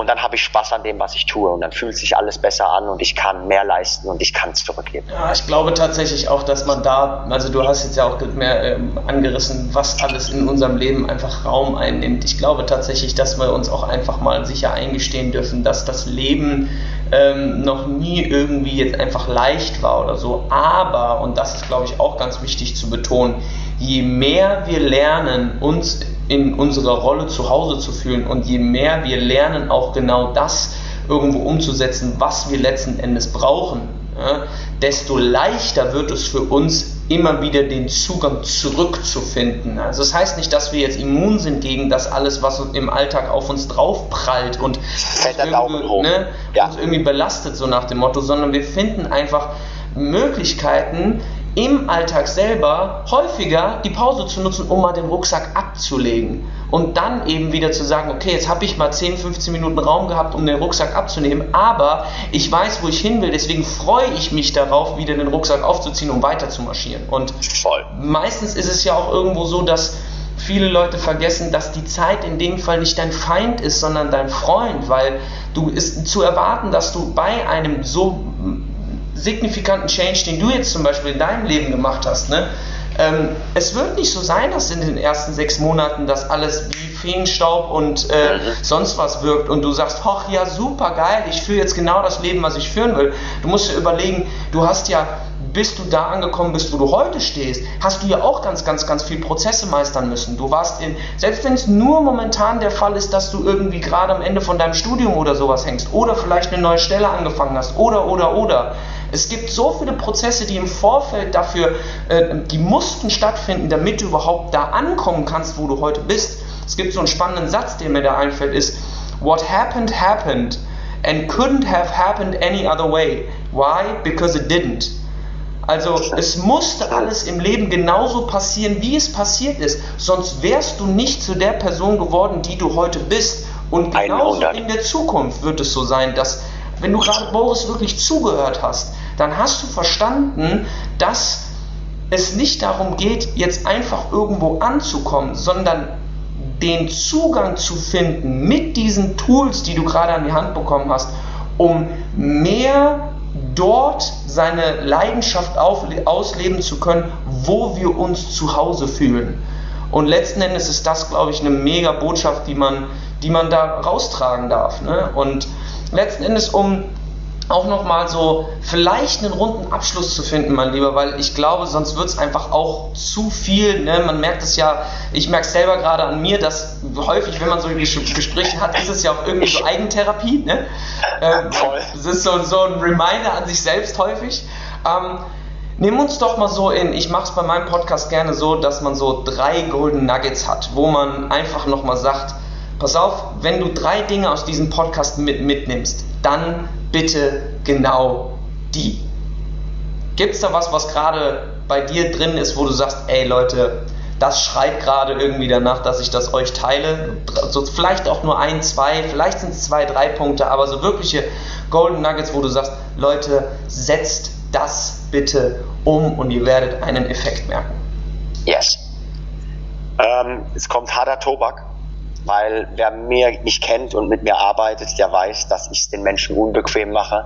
und dann habe ich Spaß an dem, was ich tue und dann fühlt sich alles besser an und ich kann mehr leisten und ich kann es zurückgeben. Ja, ich glaube tatsächlich auch, dass man da, also du hast jetzt ja auch mehr ähm, angerissen, was alles in unserem Leben einfach Raum einnimmt. Ich glaube tatsächlich, dass wir uns auch einfach mal sicher eingestehen dürfen, dass das Leben ähm, noch nie irgendwie jetzt einfach leicht war oder so. Aber, und das ist glaube ich auch ganz wichtig zu betonen, je mehr wir lernen, uns in unserer Rolle zu Hause zu fühlen und je mehr wir lernen, auch genau das irgendwo umzusetzen, was wir letzten Endes brauchen, ja, desto leichter wird es für uns immer wieder den Zugang zurückzufinden. Also das heißt nicht, dass wir jetzt immun sind gegen das alles, was im Alltag auf uns draufprallt und uns irgendwie, ne, ja. uns irgendwie belastet, so nach dem Motto, sondern wir finden einfach Möglichkeiten, im Alltag selber häufiger die Pause zu nutzen, um mal den Rucksack abzulegen. Und dann eben wieder zu sagen, okay, jetzt habe ich mal 10, 15 Minuten Raum gehabt, um den Rucksack abzunehmen, aber ich weiß, wo ich hin will, deswegen freue ich mich darauf, wieder den Rucksack aufzuziehen, um weiter zu marschieren. Und Voll. meistens ist es ja auch irgendwo so, dass viele Leute vergessen, dass die Zeit in dem Fall nicht dein Feind ist, sondern dein Freund, weil du ist zu erwarten, dass du bei einem so signifikanten Change, den du jetzt zum Beispiel in deinem Leben gemacht hast, ne? Ähm, es wird nicht so sein, dass in den ersten sechs Monaten das alles wie Feenstaub und äh, mhm. sonst was wirkt und du sagst, hoch, ja, super geil, ich führe jetzt genau das Leben, was ich führen will. Du musst dir überlegen, du hast ja bis du da angekommen bist, wo du heute stehst, hast du ja auch ganz, ganz, ganz viel Prozesse meistern müssen. Du warst in, selbst wenn es nur momentan der Fall ist, dass du irgendwie gerade am Ende von deinem Studium oder sowas hängst oder vielleicht eine neue Stelle angefangen hast oder, oder, oder, es gibt so viele Prozesse, die im Vorfeld dafür, äh, die mussten stattfinden, damit du überhaupt da ankommen kannst, wo du heute bist. Es gibt so einen spannenden Satz, der mir da einfällt, ist, What happened, happened and couldn't have happened any other way. Why? Because it didn't. Also es musste alles im Leben genauso passieren, wie es passiert ist. Sonst wärst du nicht zu der Person geworden, die du heute bist. Und genauso in der Zukunft wird es so sein, dass wenn du gerade Boris wirklich zugehört hast, dann hast du verstanden, dass es nicht darum geht, jetzt einfach irgendwo anzukommen, sondern den Zugang zu finden mit diesen Tools, die du gerade an die Hand bekommen hast, um mehr dort seine Leidenschaft ausleben zu können, wo wir uns zu Hause fühlen. Und letzten Endes ist das, glaube ich, eine mega Botschaft, die man, die man da raustragen darf. Ne? Und letzten Endes, um auch nochmal so vielleicht einen runden Abschluss zu finden, mein Lieber, weil ich glaube, sonst wird es einfach auch zu viel. Ne? Man merkt es ja, ich merke es selber gerade an mir, dass häufig, wenn man so Gespräche hat, ist es ja auch irgendwie so Eigentherapie. Ne? Ähm, es ist so, so ein Reminder an sich selbst häufig. Ähm, Nimm uns doch mal so in, ich mache es bei meinem Podcast gerne so, dass man so drei Golden Nuggets hat, wo man einfach nochmal sagt, pass auf, wenn du drei Dinge aus diesem Podcast mit, mitnimmst, dann bitte genau die. Gibt es da was, was gerade bei dir drin ist, wo du sagst, ey Leute, das schreit gerade irgendwie danach, dass ich das euch teile. So vielleicht auch nur ein, zwei, vielleicht sind es zwei, drei Punkte, aber so wirkliche Golden Nuggets, wo du sagst, Leute, setzt das bitte um und ihr werdet einen Effekt merken. Yes. Ähm, es kommt harter Tobak weil wer mir mich kennt und mit mir arbeitet, der weiß, dass ich es den Menschen unbequem mache,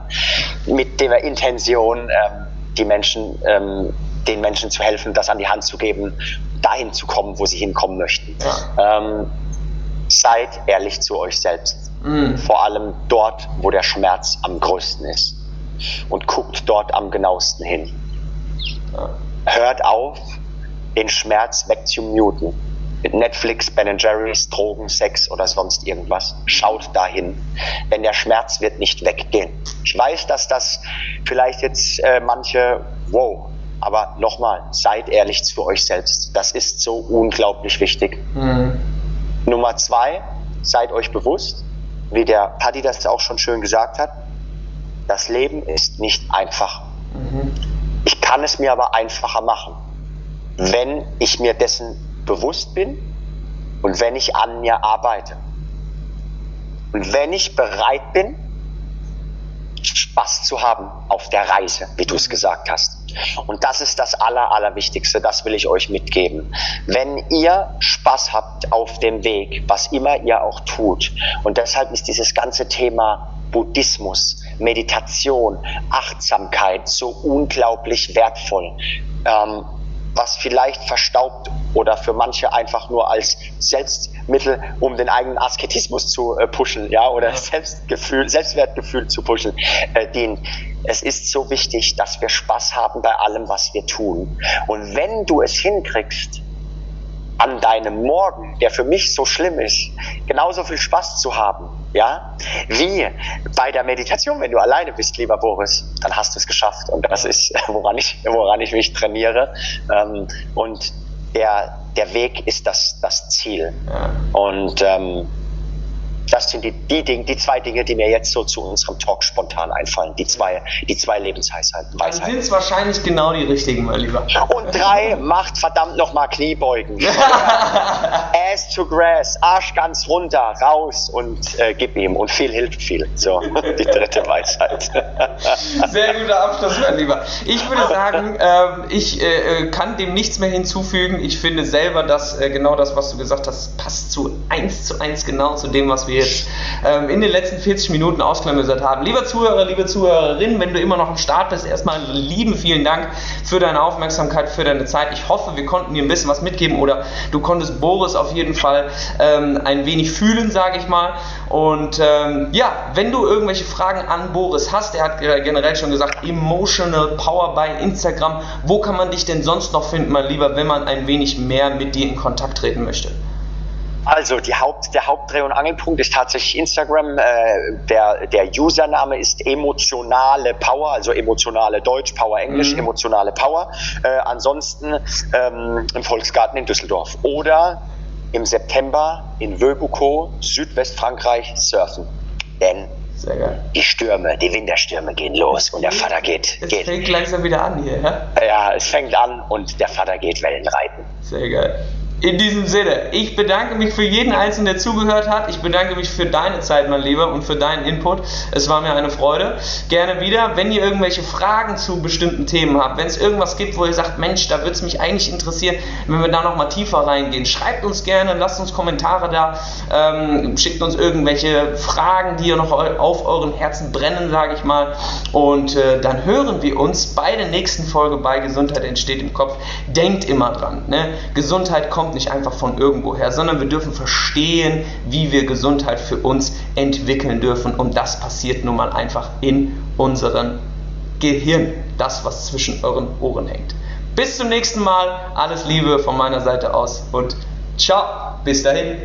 mit der Intention, ähm, die Menschen, ähm, den Menschen zu helfen, das an die Hand zu geben, dahin zu kommen, wo sie hinkommen möchten. Ja. Ähm, seid ehrlich zu euch selbst. Mhm. Vor allem dort, wo der Schmerz am größten ist. Und guckt dort am genauesten hin. Ja. Hört auf, den Schmerz wegzumuten. Mit Netflix, Ben Jerry's, Drogen, Sex oder sonst irgendwas. Schaut dahin. Denn der Schmerz wird nicht weggehen. Ich weiß, dass das vielleicht jetzt äh, manche, wow, aber nochmal, seid ehrlich zu euch selbst. Das ist so unglaublich wichtig. Mhm. Nummer zwei, seid euch bewusst, wie der Paddy das auch schon schön gesagt hat, das Leben ist nicht einfach. Mhm. Ich kann es mir aber einfacher machen, wenn ich mir dessen bewusst bin und wenn ich an mir arbeite. Und wenn ich bereit bin, Spaß zu haben auf der Reise, wie du es gesagt hast. Und das ist das Aller, Allerwichtigste, das will ich euch mitgeben. Wenn ihr Spaß habt auf dem Weg, was immer ihr auch tut, und deshalb ist dieses ganze Thema Buddhismus, Meditation, Achtsamkeit so unglaublich wertvoll. Ähm, was vielleicht verstaubt oder für manche einfach nur als Selbstmittel, um den eigenen Asketismus zu äh, pushen, ja, oder Selbstgefühl, Selbstwertgefühl zu pushen, äh, dient. Es ist so wichtig, dass wir Spaß haben bei allem, was wir tun. Und wenn du es hinkriegst, an deinem Morgen, der für mich so schlimm ist, genauso viel Spaß zu haben, ja, wie bei der Meditation, wenn du alleine bist, lieber Boris, dann hast du es geschafft. Und das ist, woran ich, woran ich mich trainiere. Ähm, und der, der Weg ist das, das Ziel. Und ähm, das sind die, die, Dinge, die zwei Dinge, die mir jetzt so zu unserem Talk spontan einfallen. Die zwei, die zwei Lebensweisheiten. Dann sind es wahrscheinlich genau die richtigen, mein Lieber. Und drei, macht verdammt nochmal Kniebeugen. Ass to grass, Arsch ganz runter, raus und äh, gib ihm. Und viel hilft viel. So, die dritte Weisheit. Sehr guter Abschluss, mein Lieber. Ich würde sagen, äh, ich äh, kann dem nichts mehr hinzufügen. Ich finde selber, dass äh, genau das, was du gesagt hast, passt zu eins zu eins genau zu dem, was wir wir jetzt ähm, in den letzten 40 Minuten ausklamüsert haben. Lieber Zuhörer, liebe Zuhörerin, wenn du immer noch am Start bist, erstmal lieben vielen Dank für deine Aufmerksamkeit, für deine Zeit. Ich hoffe, wir konnten dir ein bisschen was mitgeben oder du konntest Boris auf jeden Fall ähm, ein wenig fühlen, sage ich mal. Und ähm, ja, wenn du irgendwelche Fragen an Boris hast, er hat generell schon gesagt, Emotional Power bei Instagram. Wo kann man dich denn sonst noch finden, mein Lieber, wenn man ein wenig mehr mit dir in Kontakt treten möchte? Also Haupt, der Hauptdreh- und Angelpunkt ist tatsächlich Instagram. Äh, der, der Username ist emotionale Power, also emotionale Deutsch, Power Englisch, mhm. emotionale Power. Äh, ansonsten ähm, im Volksgarten in Düsseldorf oder im September in Wöbuko, Südwestfrankreich, surfen. Denn die Stürme, die Winterstürme gehen los und der Vater geht. Es geht. fängt langsam wieder an hier, ja? Ja, es fängt an und der Vater geht Wellen reiten. Sehr geil. In diesem Sinne, ich bedanke mich für jeden Einzelnen, der zugehört hat. Ich bedanke mich für deine Zeit, mein Lieber, und für deinen Input. Es war mir eine Freude. Gerne wieder. Wenn ihr irgendwelche Fragen zu bestimmten Themen habt, wenn es irgendwas gibt, wo ihr sagt, Mensch, da würde es mich eigentlich interessieren, wenn wir da nochmal tiefer reingehen, schreibt uns gerne, lasst uns Kommentare da, ähm, schickt uns irgendwelche Fragen, die ihr noch auf euren Herzen brennen, sage ich mal. Und äh, dann hören wir uns bei der nächsten Folge bei Gesundheit entsteht im Kopf. Denkt immer dran, ne? Gesundheit kommt nicht einfach von irgendwoher, sondern wir dürfen verstehen, wie wir Gesundheit für uns entwickeln dürfen. Und das passiert nun mal einfach in unserem Gehirn, das, was zwischen euren Ohren hängt. Bis zum nächsten Mal, alles Liebe von meiner Seite aus und ciao, bis dahin.